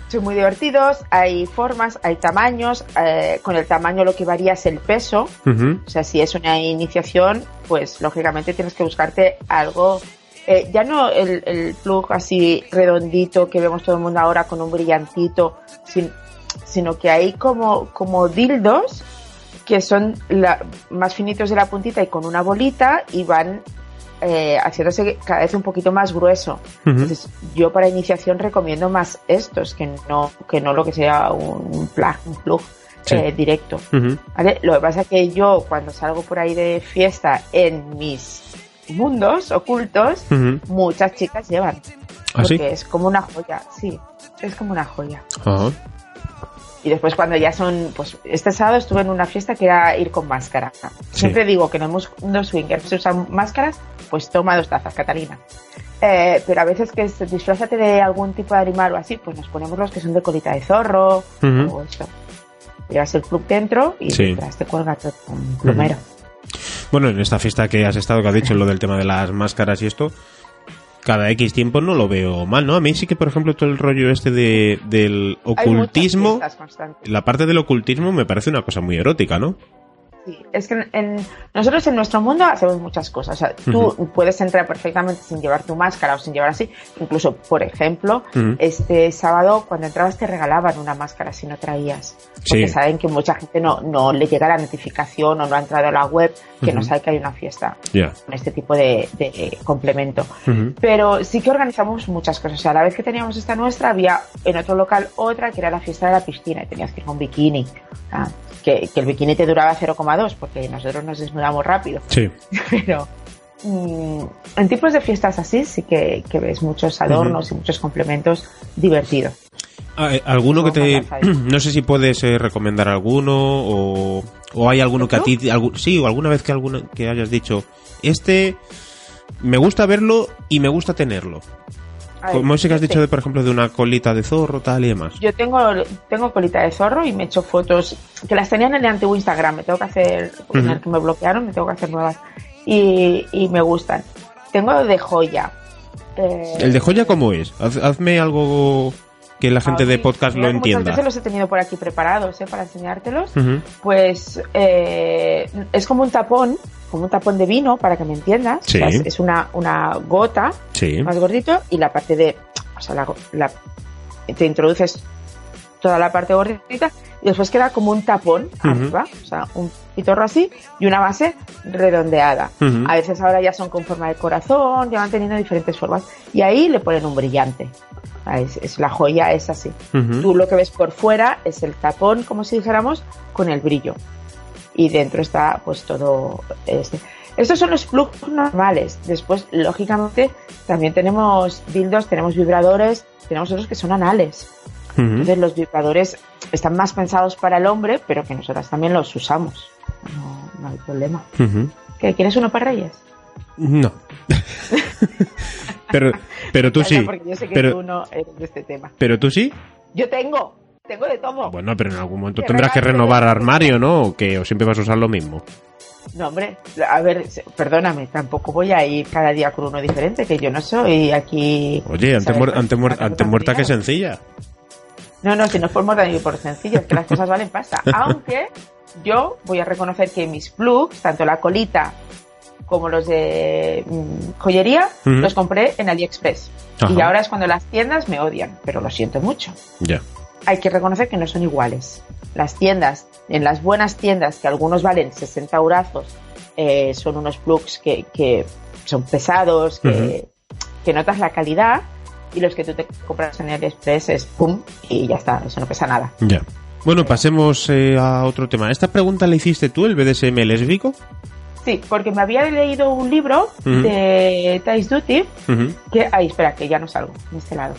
Son muy divertidos. Hay formas, hay tamaños. eh, con el tamaño lo que varía es el peso. O sea, si es una iniciación, pues lógicamente tienes que buscarte algo. Eh, ya no el, el plug así redondito que vemos todo el mundo ahora con un brillantito, sin- sino que hay como, como dildos que son la- más finitos de la puntita y con una bolita y van eh, haciéndose cada vez un poquito más grueso. Entonces, yo para iniciación recomiendo más estos que no, que no lo que sea un plug, un plug Sí. eh, directo. Lo que pasa es que yo cuando salgo por ahí de fiesta en mis mundos ocultos, muchas chicas llevan. ¿Ah, sí? porque es como una joya, sí, es como una joya. Y después cuando ya son, pues este sábado estuve en una fiesta que era ir con máscara. Siempre digo que en el mundo swinger se usan máscaras, pues toma dos tazas, Catalina. Eh, pero a veces que es, disfrázate de algún tipo de animal o así, pues nos ponemos los que son de colita de zorro o eso. Llevas el plug dentro y Sí. te cuelga todo un plumero. Bueno, en esta fiesta que has estado, que has dicho lo del tema de las máscaras y esto, cada X tiempo no lo veo mal, ¿no? A mí sí que, por ejemplo, todo el rollo este de, del ocultismo, la parte del ocultismo me parece una cosa muy erótica, ¿no? Sí, es que en, nosotros en nuestro mundo hacemos muchas cosas. O sea, tú puedes entrar perfectamente sin llevar tu máscara o sin llevar así. Incluso, por ejemplo, este sábado cuando entrabas te regalaban una máscara si no traías. Porque Sí. saben que mucha gente no, no le llega la notificación o no ha entrado a la web que no sabe que hay una fiesta Ya. con este tipo de, de complemento. Pero sí que organizamos muchas cosas. O sea, a la vez que teníamos esta nuestra, había en otro local otra que era la fiesta de la piscina y tenías que ir con bikini. O sea, que, que el bikini te duraba 0,2 porque nosotros nos desnudamos rápido. Sí. Pero mm, en tipos de fiestas así sí que, que ves muchos adornos y muchos complementos divertidos. Ah, eh, ¿Alguno que te... No sé si puedes eh, recomendar alguno o, o hay alguno que a ti... sí, o alguna vez que, alguna, que hayas dicho, este me gusta verlo y me gusta tenerlo. Como ese que has dicho, de, por ejemplo, de una colita de zorro, tal y demás. Yo tengo, tengo colita de zorro y me he hecho fotos que las tenían en el antiguo Instagram. Me tengo que hacer, en el Ujú. que me bloquearon, me tengo que hacer nuevas. Y, y me gustan. Tengo de joya. Eh, ¿El de joya cómo es? Haz- hazme algo que la gente a de podcast lo que Muchas entienda. veces los he tenido por aquí preparados ¿eh? para enseñártelos. Ujú. Pues eh, es como un tapón, como un tapón de vino, para que me entiendas. Sí. O sea, es, una, una gota Sí. más gordito y la parte de, o sea, la, la- te introduces toda la parte gordita y después queda como un tapón arriba, o sea, un pitorro así y una base redondeada. A veces ahora ya son con forma de corazón, ya van teniendo diferentes formas y ahí le ponen un brillante. Es, es la joya, es así. Tú lo que ves por fuera es el tapón, como si dijéramos, con el brillo. Y dentro está pues todo este. Estos son los plugs normales. Después, lógicamente, también tenemos dildos, tenemos vibradores, tenemos otros que son anales. Entonces los vibradores están más pensados para el hombre, pero que nosotras también los usamos. No, no hay problema. ¿Qué, ¿Quieres uno para Reyes? No. pero, pero tú sí. Porque yo sé que Pero, tú no eres de este tema. pero tú sí. Yo tengo. Tengo de todo. Bueno, pero en algún momento tendrás que renovar armario, ¿no? ¿O que ¿O siempre vas a usar lo mismo? No, hombre, a ver, perdóname, tampoco voy a ir cada día con uno diferente, que yo no soy aquí... Oye, antes, muerta que sencilla. No, no, si no es por morda ni por sencillo, es que las cosas valen pasta. Aunque yo voy a reconocer que mis plugs, tanto la colita como los de mm, joyería, los compré en AliExpress. Ajá. Y ahora es cuando las tiendas me odian, pero lo siento mucho. Ya. Hay que reconocer que no son iguales. Las tiendas, en las buenas tiendas, que algunos valen 60 eurazos, eh, son unos plugs que, que son pesados, que, que notas la calidad, y los que tú te compras en AliExpress es pum, y ya está, eso no pesa nada. Ya. Bueno, pasemos eh, a otro tema. ¿Esta pregunta la hiciste tú, el BDSM lésbico? Sí, porque me había leído un libro de Thais Duty, que, ay, espera, que ya no salgo de este lado,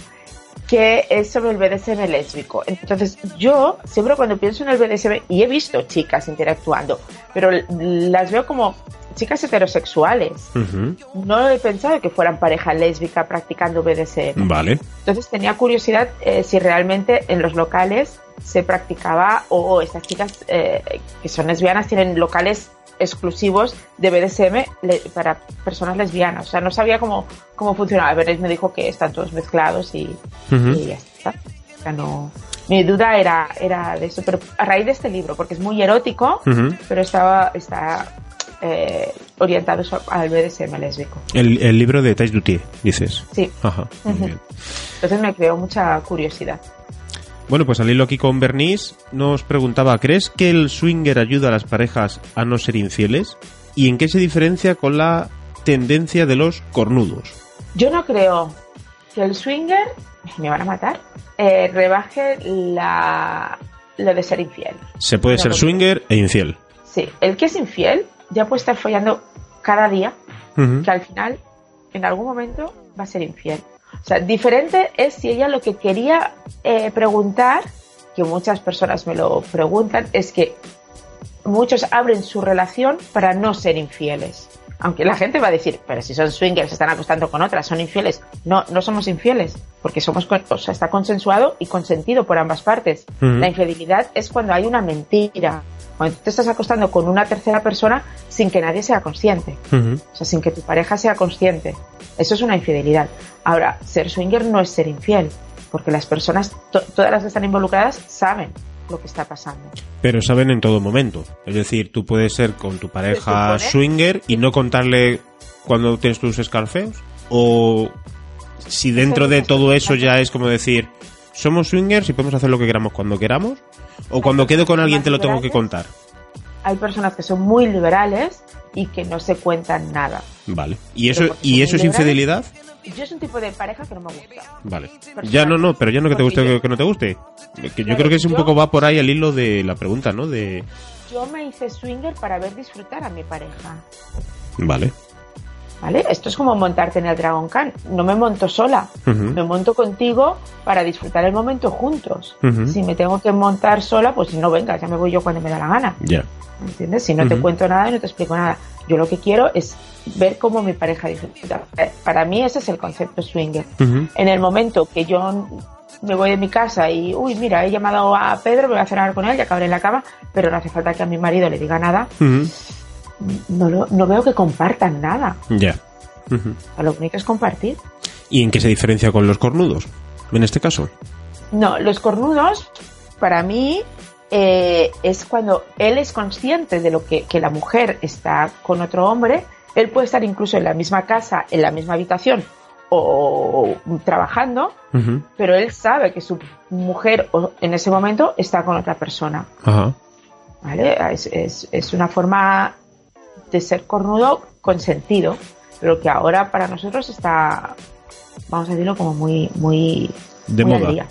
que es sobre el BDSM lésbico. Entonces, yo siempre cuando pienso en el BDSM, y he visto chicas interactuando, pero las veo como chicas heterosexuales. No he pensado que fueran pareja lésbica practicando BDSM. Vale. Entonces tenía curiosidad eh, si realmente en los locales se practicaba o estas chicas eh, que son lesbianas tienen locales exclusivos de BDSM para personas lesbianas. O sea, no sabía cómo, cómo funcionaba. Veréis me dijo que están todos mezclados y, ya está. O sea, no... Mi duda era, era de eso, pero a raíz de este libro, porque es muy erótico, pero estaba, está eh, orientado al BDSM lésbico. el, el libro de Tais Dutier, dices. Sí, Ajá. Muy Ujú. bien. entonces me creó mucha curiosidad. Bueno, pues al hilo aquí con Bernice nos preguntaba, ¿crees que el swinger ayuda a las parejas a no ser infieles? ¿Y en qué se diferencia con la tendencia de los cornudos? Yo no creo que el swinger, me van a matar, eh, rebaje la, lo de ser infiel. Se puede No, ser swinger e infiel. Sí, el que es infiel ya puede estar follando cada día, que al final, en algún momento, va a ser infiel. O sea, diferente es si ella lo que quería eh, preguntar, que muchas personas me lo preguntan, es que muchos abren su relación para no ser infieles. Aunque la gente va a decir, pero si son swingers, se están acostando con otras, son infieles. No, no somos infieles, porque somos, o sea, está consensuado y consentido por ambas partes. Ujú. La infidelidad es cuando hay una mentira, cuando tú te estás acostando con una tercera persona sin que nadie sea consciente. O sea, sin que tu pareja sea consciente. Eso es una infidelidad. Ahora, ser swinger no es ser infiel, porque las personas, to- todas las que están involucradas, saben lo que está pasando. Pero saben en todo momento. Es decir, tú puedes ser con tu pareja swinger y no contarle cuando tienes tus escalfeos. O si dentro de todo eso ya es como decir, somos swingers y podemos hacer lo que queramos cuando queramos. O cuando quedo con alguien te lo tengo que contar. Hay personas que son muy liberales y que no se cuentan nada. Vale. ¿Y eso, ¿y eso es infidelidad? Yo es un tipo de pareja que no me gusta. Vale. Ya no, no, pero ya no que te guste o que no te guste. Que yo creo que es un yo- poco va por ahí el hilo de la pregunta, ¿no? De... Yo me hice swinger para ver disfrutar a mi pareja. Vale. ¿Vale? Esto es como montarte en el Dragon Khan. No me monto sola. Ujú. Me monto contigo para disfrutar el momento juntos. Ujú. Si me tengo que montar sola, pues no venga, ya me voy yo cuando me da la gana. Ya. ¿Entiendes? Si no te Ujú. cuento nada y no te explico nada. Yo lo que quiero es ver cómo mi pareja disfruta. Eh, Para mí ese es el concepto swinger. En el momento que yo me voy de mi casa y, uy, mira, he llamado a Pedro, me voy a cenar con él, ya acabaré en la cama, pero no hace falta que a mi marido le diga nada. No, lo- no veo que compartan nada. Ya. Lo único es compartir. ¿Y en qué se diferencia con los cornudos? En este caso. No, los cornudos, para mí, eh, es cuando él es consciente de lo que, que la mujer está con otro hombre, él puede estar incluso en la misma casa, en la misma habitación o trabajando, pero él sabe que su mujer en ese momento está con otra persona. Ajá. ¿vale? Es, es- es una forma de ser cornudo consentido, pero que ahora para nosotros está, vamos a decirlo, como muy, muy, De muy al moda.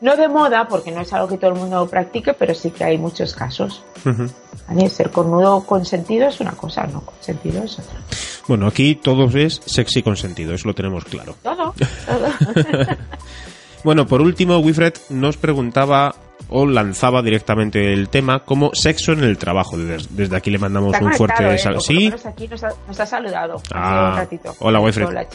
No de moda, porque no es algo que todo el mundo practique, pero sí que hay muchos casos. Ujú. ¿vale? Ser cornudo consentido es una cosa, no consentido es otra. Bueno, aquí todo es sexy consentido, eso lo tenemos claro. Todo, todo. Bueno, por último, Wilfred nos preguntaba o lanzaba directamente el tema como sexo en el trabajo. Des- Desde aquí le mandamos Está un fuerte ¿eh? sal- O por lo ¿Sí? aquí nos ha, nos ha saludado. Ah, un ratito. hola, ch-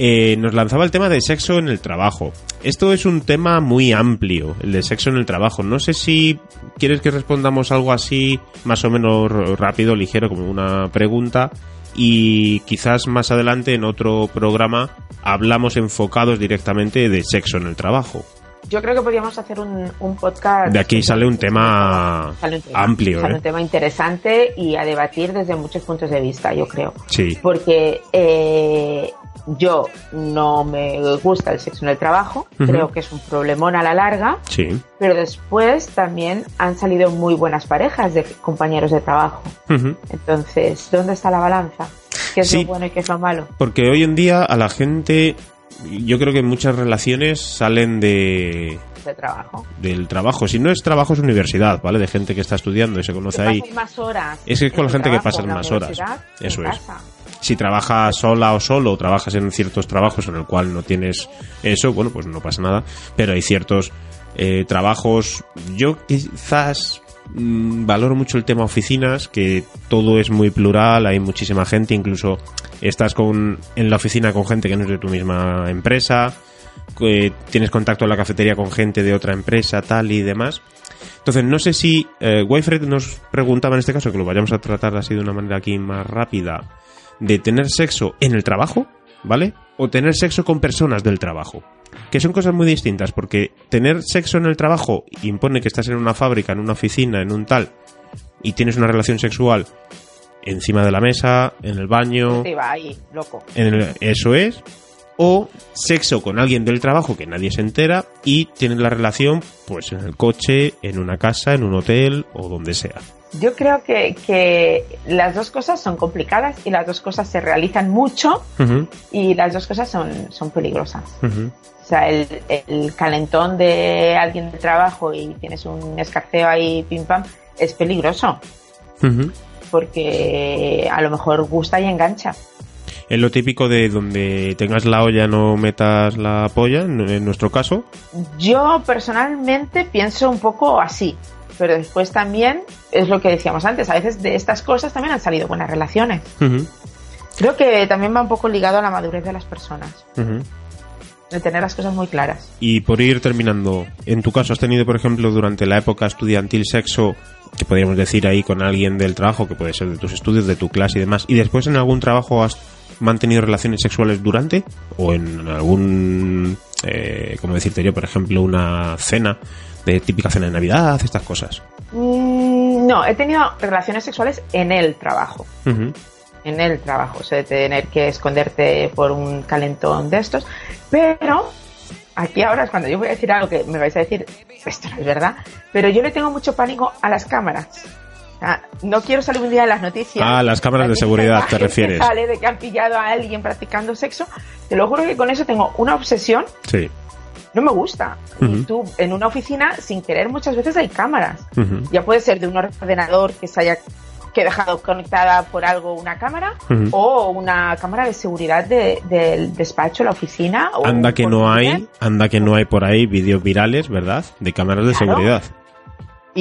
eh, nos lanzaba el tema de sexo en el trabajo. Esto es un tema muy amplio, el de sexo en el trabajo. No sé si quieres que respondamos algo así, más o menos rápido, ligero, como una pregunta, y quizás más adelante en otro programa hablamos enfocados directamente de sexo en el trabajo. Yo creo que podríamos hacer un, podcast. De aquí sale un tema, amplio. Sale ¿eh? un tema interesante y a debatir desde muchos puntos de vista, yo creo. Sí. Porque eh, yo no me gusta el sexo en el trabajo, creo que es un problemón a la larga. Sí. Pero después también han salido muy buenas parejas de compañeros de trabajo. Entonces, ¿dónde está la balanza? ¿Qué es lo bueno y qué es lo malo? Porque hoy en día a la gente yo creo que muchas relaciones salen de trabajo. Del trabajo. Si no es trabajo, es universidad, ¿vale? De gente que está estudiando y se conoce ahí. Más horas es que es con la gente que pasa más horas. Eso es. Si trabajas sola o solo, o trabajas en ciertos trabajos en el cual no tienes eso, bueno, pues no pasa nada. Pero hay ciertos eh, trabajos. Yo quizás Mm, valoro mucho el tema oficinas, que todo es muy plural, hay muchísima gente, incluso estás con, en la oficina con gente que no es de tu misma empresa, tienes contacto en la cafetería con gente de otra empresa, tal y demás. Entonces, no sé si eh, nos preguntaba en este caso, que lo vayamos a tratar así de una manera aquí más rápida, de tener sexo en el trabajo, ¿vale? O tener sexo con personas del trabajo que son cosas muy distintas, porque tener sexo en el trabajo impone que estás en una fábrica, en una oficina, en un tal, y tienes una relación sexual encima de la mesa, en el baño. ahí, loco. En eso es. O sexo con alguien del trabajo que nadie se entera y tienes la relación pues en el coche, en una casa, en un hotel o donde sea. Yo creo que, que, las dos cosas son complicadas y las dos cosas se realizan mucho y las dos cosas son, son peligrosas. Sea, el, el, calentón de alguien de trabajo y tienes un escarceo ahí, pim pam, es peligroso. Porque a lo mejor gusta y engancha. Es lo típico de donde tengas la olla no metas la polla, en nuestro caso. Yo personalmente pienso un poco así pero después también es lo que decíamos antes, a veces de estas cosas también han salido buenas relaciones. Creo que también va un poco ligado a la madurez de las personas. De tener las cosas muy claras. Y por ir terminando, en tu caso has tenido, por ejemplo, durante la época estudiantil sexo, que podríamos decir ahí con alguien del trabajo, que puede ser de tus estudios, de tu clase y demás, y después en algún trabajo has mantenido relaciones sexuales durante o en algún, eh, como decirte yo, por ejemplo, una cena de típica cena de Navidad, estas cosas? Mm, no, he tenido relaciones sexuales en el trabajo. En el trabajo, o sea, de tener que esconderte por un calentón de estos. Pero aquí ahora es cuando yo voy a decir algo que me vais a decir, esto no es verdad, pero yo le tengo mucho pánico a las cámaras. no quiero salir un día en las noticias. Ah, las cámaras de seguridad te refieres. sale de que han pillado a alguien practicando sexo. Te lo juro que con eso tengo una obsesión. Sí no me gusta. Y tú, en una oficina, sin querer, muchas veces hay cámaras. Ya puede ser de un ordenador que se haya que dejado conectada por algo una cámara o una cámara de seguridad del despacho, la oficina. anda que no hay, anda que no hay por ahí vídeos virales, ¿verdad? De cámaras de seguridad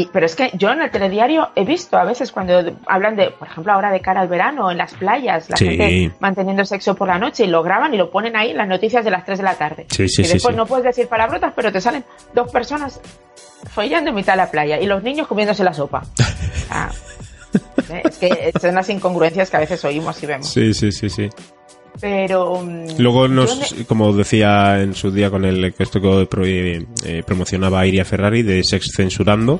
pero es que yo en el telediario he visto a veces cuando hablan de, por ejemplo, ahora de cara al verano, en las playas, la gente manteniendo sexo por la noche y lo graban y lo ponen ahí en las noticias de las 3 de la tarde. Sí, sí, y después no puedes decir palabrotas, pero te salen dos personas follando en mitad de la playa y los niños comiéndose la sopa. Ah, es que son las incongruencias que a veces oímos y vemos. Sí, sí, sí, sí. Pero. Mm, Luego nos, como decía en su día con el que esto que eh, promocionaba Iria Ferrari de Sex Censurando,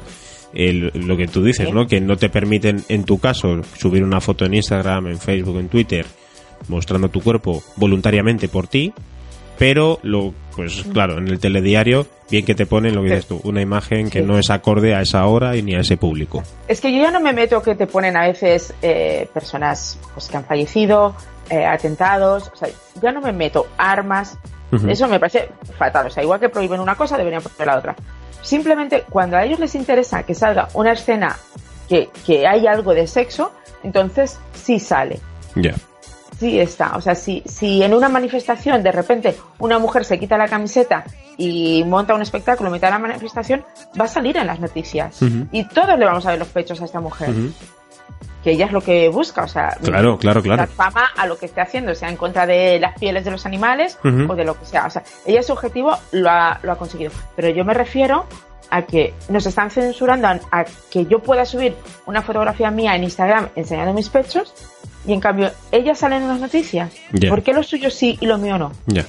lo que tú dices, ¿no? Que no te permiten, en tu caso, subir una foto en Instagram, en Facebook, en Twitter, mostrando tu cuerpo voluntariamente por ti, pero lo, pues claro, en el telediario, bien que te ponen lo que dices tú, una imagen que no es acorde a esa hora y ni a ese público. Es que yo ya no me meto que te ponen a veces eh, personas pues, que han fallecido, eh, atentados, o sea, ya no me meto armas, eso me parece fatal, o sea, igual que prohíben una cosa, deberían prohibir la otra. Simplemente cuando a ellos les interesa que salga una escena que, que hay algo de sexo, entonces sí sale. Ya. Sí está. O sea, si, si en una manifestación de repente una mujer se quita la camiseta y monta un espectáculo en mitad de la manifestación, va a salir en las noticias. Y todos le vamos a ver los pechos a esta mujer. que ella es lo que busca, o sea, claro, claro, claro. dar fama a lo que esté haciendo, sea en contra de las pieles de los animales o de lo que sea. O sea, ella su objetivo lo ha, lo ha conseguido. Pero yo me refiero a que nos están censurando a, a que yo pueda subir una fotografía mía en Instagram enseñando mis pechos y en cambio ella sale en las noticias. Ya. ¿Por qué lo suyo sí y lo mío no? Ya.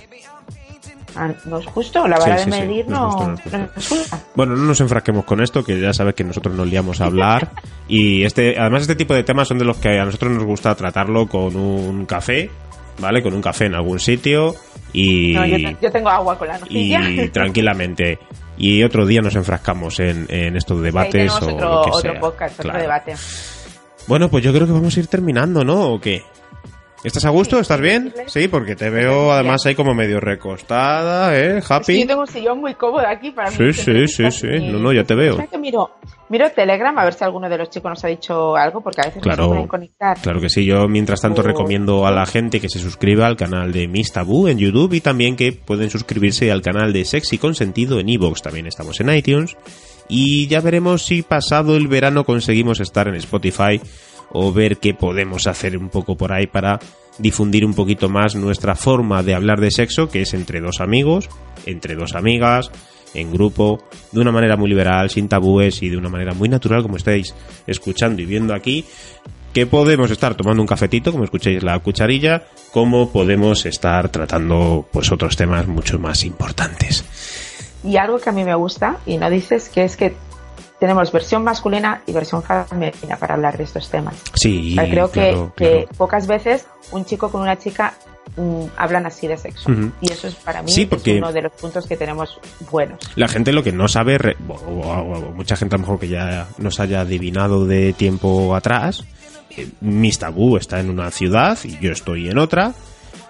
Ah, no es justo, la vara Sí, sí, de sí, medir no es no, justo, no es justo. no es justa. Bueno, no nos enfrasquemos con esto, que ya sabes que nosotros nos liamos a hablar. Y este, además este tipo de temas son de los que a nosotros nos gusta tratarlo con un café, ¿vale? Con un café en algún sitio y, No, yo, te- yo tengo agua con la nocilla. y tranquilamente. Y otro día nos enfrascamos en, en estos debates o otro, lo que otro sea. podcast, otro debate. Bueno, pues yo creo que vamos a ir terminando, ¿no? ¿O qué? ¿Estás a gusto? Sí, ¿Estás bien? Sí, porque te veo además ahí como medio recostada, ¿eh? Happy. yo tengo un sillón muy cómodo aquí para Sí, mí. sí, sí, sí. así. No, no, ya te veo. ¿Sabes que miro, miro Telegram a ver si alguno de los chicos nos ha dicho algo, porque a veces Claro. no se pueden conectar. Claro que sí, yo mientras tanto Oh. recomiendo a la gente que se suscriba al canal de Miss Tabú en YouTube y también que pueden suscribirse al canal de Sexy Consentido en Evox, también estamos en iTunes. Y ya veremos si pasado el verano conseguimos estar en Spotify o ver qué podemos hacer un poco por ahí para difundir un poquito más nuestra forma de hablar de sexo, que es entre dos amigos, entre dos amigas, en grupo, de una manera muy liberal, sin tabúes y de una manera muy natural, como estáis escuchando y viendo aquí, que podemos estar tomando un cafetito, como escucháis la cucharilla, como podemos estar tratando pues otros temas mucho más importantes. Y algo que a mí me gusta, y no dices, que es que tenemos versión masculina y versión femenina para hablar de estos temas. Sí, O sea, creo que, claro, que claro. pocas veces un chico con una chica mm, hablan así de sexo. Y eso es para mí Sí, es porque- uno de los puntos que tenemos buenos. La gente lo que no sabe, re- o, o- o mucha gente a lo mejor que ya nos haya adivinado de tiempo atrás, eh, Miss Tabú está en una ciudad y yo estoy en otra.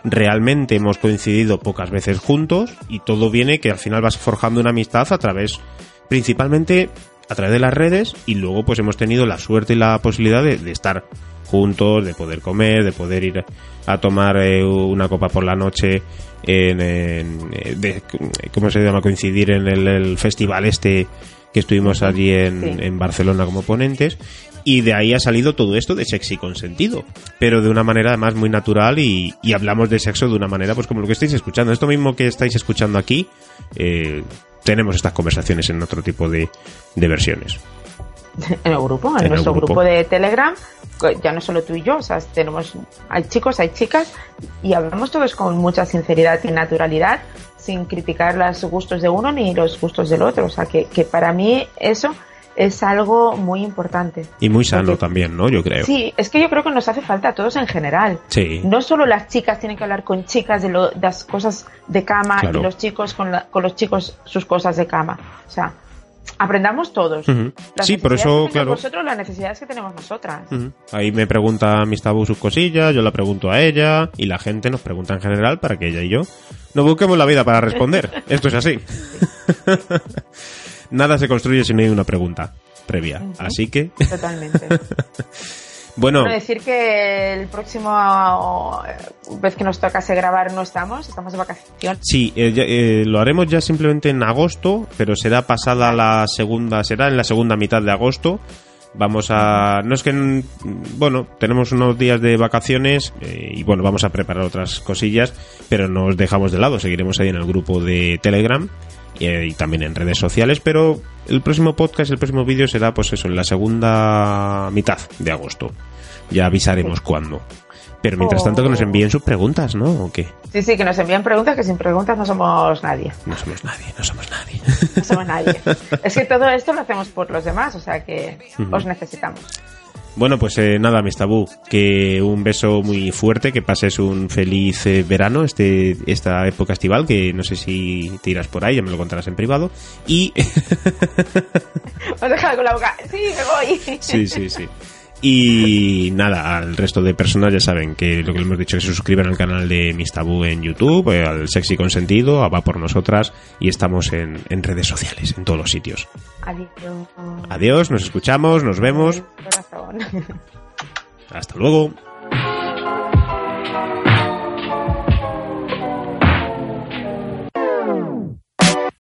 Realmente hemos coincidido pocas veces juntos y todo viene que al final vas forjando una amistad a través, principalmente a través de las redes y luego pues hemos tenido la suerte y la posibilidad de, de estar juntos, de poder comer, de poder ir a tomar eh, una copa por la noche en, en- eh, de- ¿cómo se llama? coincidir en el, el festival este que estuvimos allí en, Sí. en Barcelona como ponentes y de ahí ha salido todo esto de sexy consentido pero de una manera además muy natural y, y hablamos de sexo de una manera pues como lo que estáis escuchando esto mismo que estáis escuchando aquí eh, tenemos estas conversaciones en otro tipo de, de versiones en el grupo, en, nuestro grupo. grupo. de Telegram, ya no solo tú y yo, o sea, tenemos, hay chicos, hay chicas, y hablamos todos con mucha sinceridad y naturalidad, sin criticar los gustos de uno ni los gustos del otro. O sea, que, que para mí eso es algo muy importante. y muy sano Porque- también no yo creo Sí, es que yo creo que nos hace falta a todos en general. Sí. No solo las chicas tienen que hablar con chicas de, lo- de las cosas de cama Claro. y los chicos con, la- con los chicos sus cosas de cama. O sea, aprendamos todos. Sí, por eso, claro. Vosotros las necesidades que tenemos nosotras. Ahí me pregunta Miss Tabú sus cosillas, yo la pregunto a ella y la gente nos pregunta en general para que ella y yo nos busquemos la vida para responder. Esto es así. Nada se construye si no hay una pregunta previa. Así que, Totalmente. bueno, decir que el próximo eh, vez que nos tocase grabar no estamos, estamos de vacaciones. sí, eh, ya- eh, lo haremos ya simplemente en agosto, pero será pasada la segunda, será en la segunda mitad de agosto. Vamos a. No es que. mm, Bueno, tenemos unos días de vacaciones eh, y bueno, vamos a preparar otras cosillas, pero no os dejamos de lado. Seguiremos ahí en el grupo de Telegram eh, y también en redes sociales, pero el próximo podcast, el próximo vídeo será, pues eso, en la segunda mitad de agosto. Ya avisaremos cuándo. Pero mientras tanto, que nos envíen sus preguntas, ¿no? ¿O qué? Sí, sí, que nos envían preguntas que sin preguntas no somos nadie. No somos nadie, no somos nadie. No somos nadie. es que todo esto lo hacemos por los demás, o sea que os necesitamos. Bueno, pues eh, nada, Miss Tabú, que un beso muy fuerte, que pases un feliz eh, verano, este esta época estival, que no sé si te irás por ahí, ya me lo contarás en privado. Y... Os dejado con la boca. Sí, me voy. sí, sí, sí. Y nada, al resto de personas ya saben que lo que les hemos dicho es que se suscriban al canal de Miss Tabú en YouTube, eh, al Sexy Consentido, a Va por Nosotras, y estamos en, en redes sociales, en todos los sitios. Adiós. Adiós, nos escuchamos, nos vemos, hasta luego.